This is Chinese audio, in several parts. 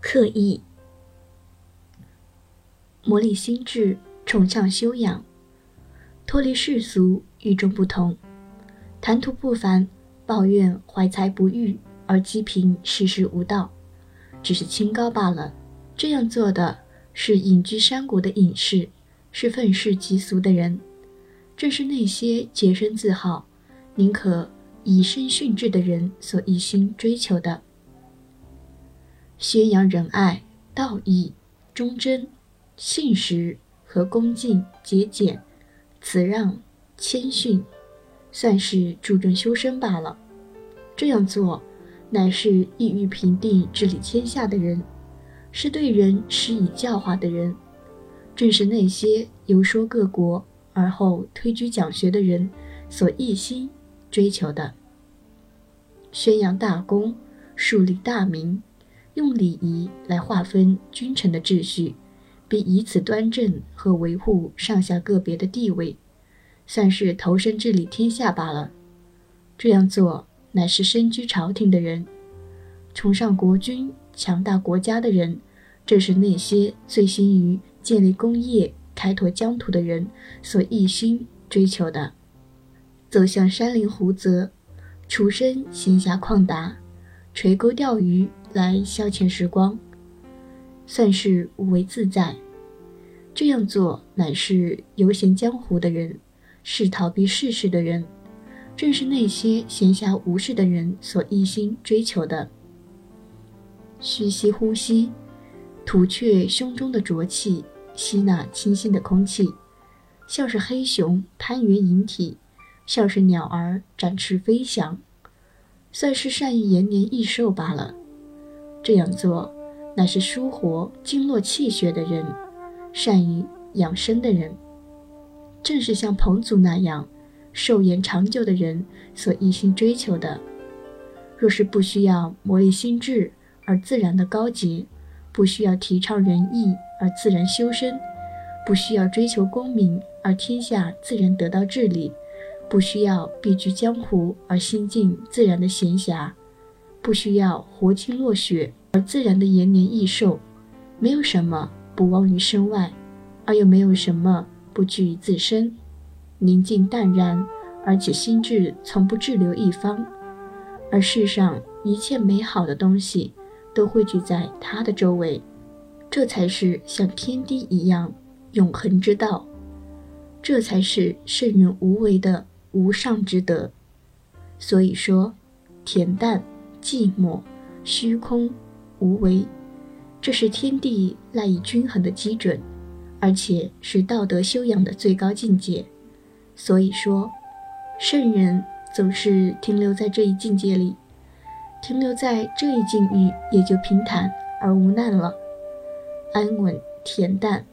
刻意，磨砺心智，崇尚修养，脱离世俗，与众不同，谈吐不凡，抱怨怀才不遇，而讥评世事无道，只是清高罢了。这样做的是隐居山谷的隐士，是愤世嫉俗的人，正是那些洁身自好，宁可以身殉志的人所一心追求的。宣扬仁爱、道义、忠贞、信实和恭敬、节俭、辞让、谦逊，算是注重修身罢了。这样做，乃是意欲平定治理天下的人，是对人施以教化的人，正是那些游说各国而后推举讲学的人所一心追求的。宣扬大公，树立大名。用礼仪来划分君臣的秩序，并以此端正和维护上下个别的地位，算是投身治理天下罢了。这样做乃是身居朝廷的人，崇尚国君、强大国家的人，这是那些醉心于建立功业、开拓疆土的人所一心追求的。走向山林湖泽，处身闲暇旷达，垂钩钓鱼。来消遣时光，算是无为自在。这样做乃是游闲江湖的人，是逃避世事的人，正是那些闲暇无事的人所一心追求的。虚息呼吸，吐却胸中的浊气，吸纳清新的空气，像是黑熊攀援引体，像是鸟儿展翅飞翔，算是善于延年益寿罢了。这样做，乃是舒活经络气血的人，善于养生的人，正是像彭祖那样寿延长久的人所一心追求的。若是不需要磨砺心智而自然的高洁，不需要提倡仁义而自然修身，不需要追求功名而天下自然得到治理，不需要避居江湖而心境自然的闲暇。不需要活青落血而自然的延年益寿，没有什么不忘于身外，而又没有什么不惧于自身，宁静淡然，而且心智从不滞留一方，而世上一切美好的东西都汇聚在他的周围，这才是像天地一样永恒之道，这才是圣人无为的无上之德。所以说，恬淡。寂寞、虚空、无为，这是天地赖以均衡的基准，而且是道德修养的最高境界。所以说，圣人总是停留在这一境界里，停留在这一境遇，也就平坦而无难了，安稳恬淡。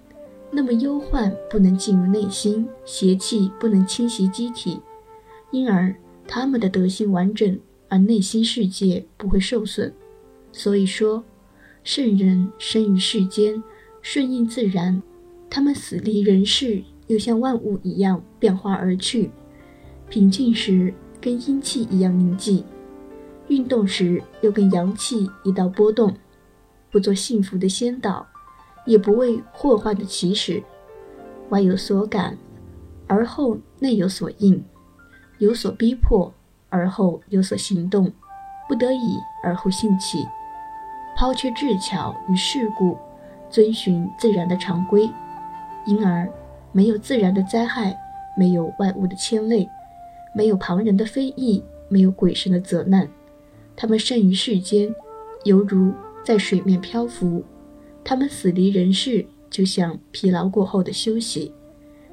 那么忧患不能进入内心，邪气不能侵袭机体，因而他们的德性完整。而内心世界不会受损，所以说，圣人生于世间，顺应自然；他们死离人世，又像万物一样变化而去。平静时跟阴气一样凝寂，运动时又跟阳气一道波动。不做幸福的先导，也不为祸患的起始。外有所感，而后内有所应，有所逼迫。而后有所行动，不得已而后兴起，抛却智巧与世故，遵循自然的常规，因而没有自然的灾害，没有外物的牵累，没有旁人的非议，没有鬼神的责难。他们生于世间，犹如在水面漂浮；他们死离人世，就像疲劳过后的休息。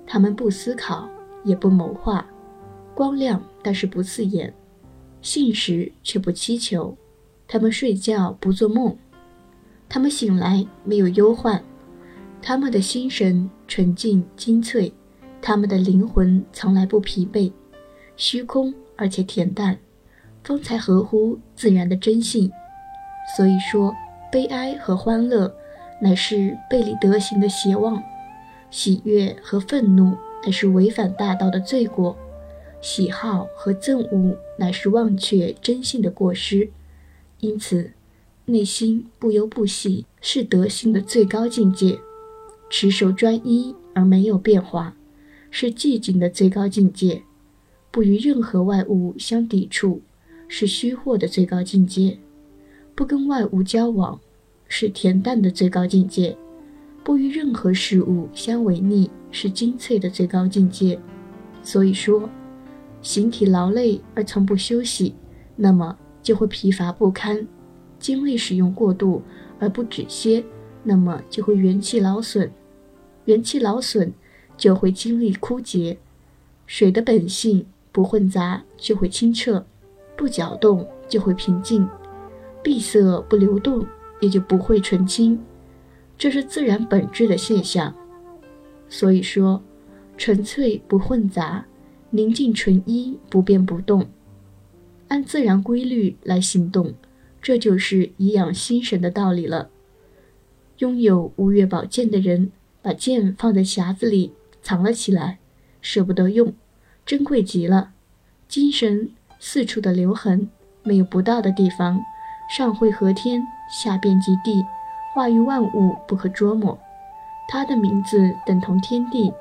他们不思考，也不谋划。光亮，但是不刺眼；信实却不祈求。他们睡觉不做梦，他们醒来没有忧患。他们的心神纯净精粹，他们的灵魂从来不疲惫，虚空而且恬淡，方才合乎自然的真性。所以说，悲哀和欢乐乃是背离德行的邪妄，喜悦和愤怒乃是违反大道的罪过。喜好和憎恶乃是忘却真性的过失，因此，内心不忧不喜，是德性的最高境界；持守专一而没有变化，是寂静的最高境界；不与任何外物相抵触，是虚惑的最高境界；不跟外物交往，是恬淡的最高境界；不与任何事物相违逆，是精粹的最高境界。所以说，形体劳累而从不休息，那么就会疲乏不堪；精力使用过度而不止歇，那么就会元气劳损。元气劳损，就会精力枯竭。水的本性不混杂，就会清澈；不搅动，就会平静；闭塞不流动，也就不会纯清。这是自然本质的现象。所以说。纯粹不混杂，宁静纯一，不变不动，按自然规律来行动，这就是颐养心神的道理了。拥有五岳宝剑的人，把剑放在匣子里藏了起来，舍不得用，珍贵极了。精神四处的留痕，没有不到的地方，上会合天，下遍及地，化于万物，不可捉摸。他的名字等同天地。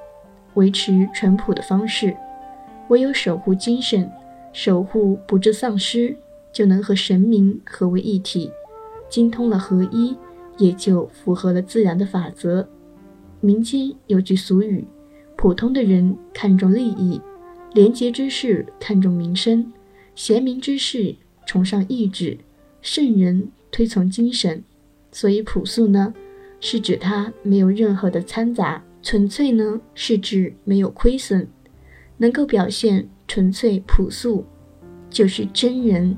维持淳朴的方式，唯有守护精神，守护不致丧失，就能和神明合为一体，精通了合一，也就符合了自然的法则。民间有句俗语：普通的人看重利益，廉洁之士看重名声，贤明之士崇尚意志，圣人推崇精神。所以朴素呢，是指他没有任何的掺杂。纯粹呢，是指没有亏损，能够表现纯粹朴素，就是真人。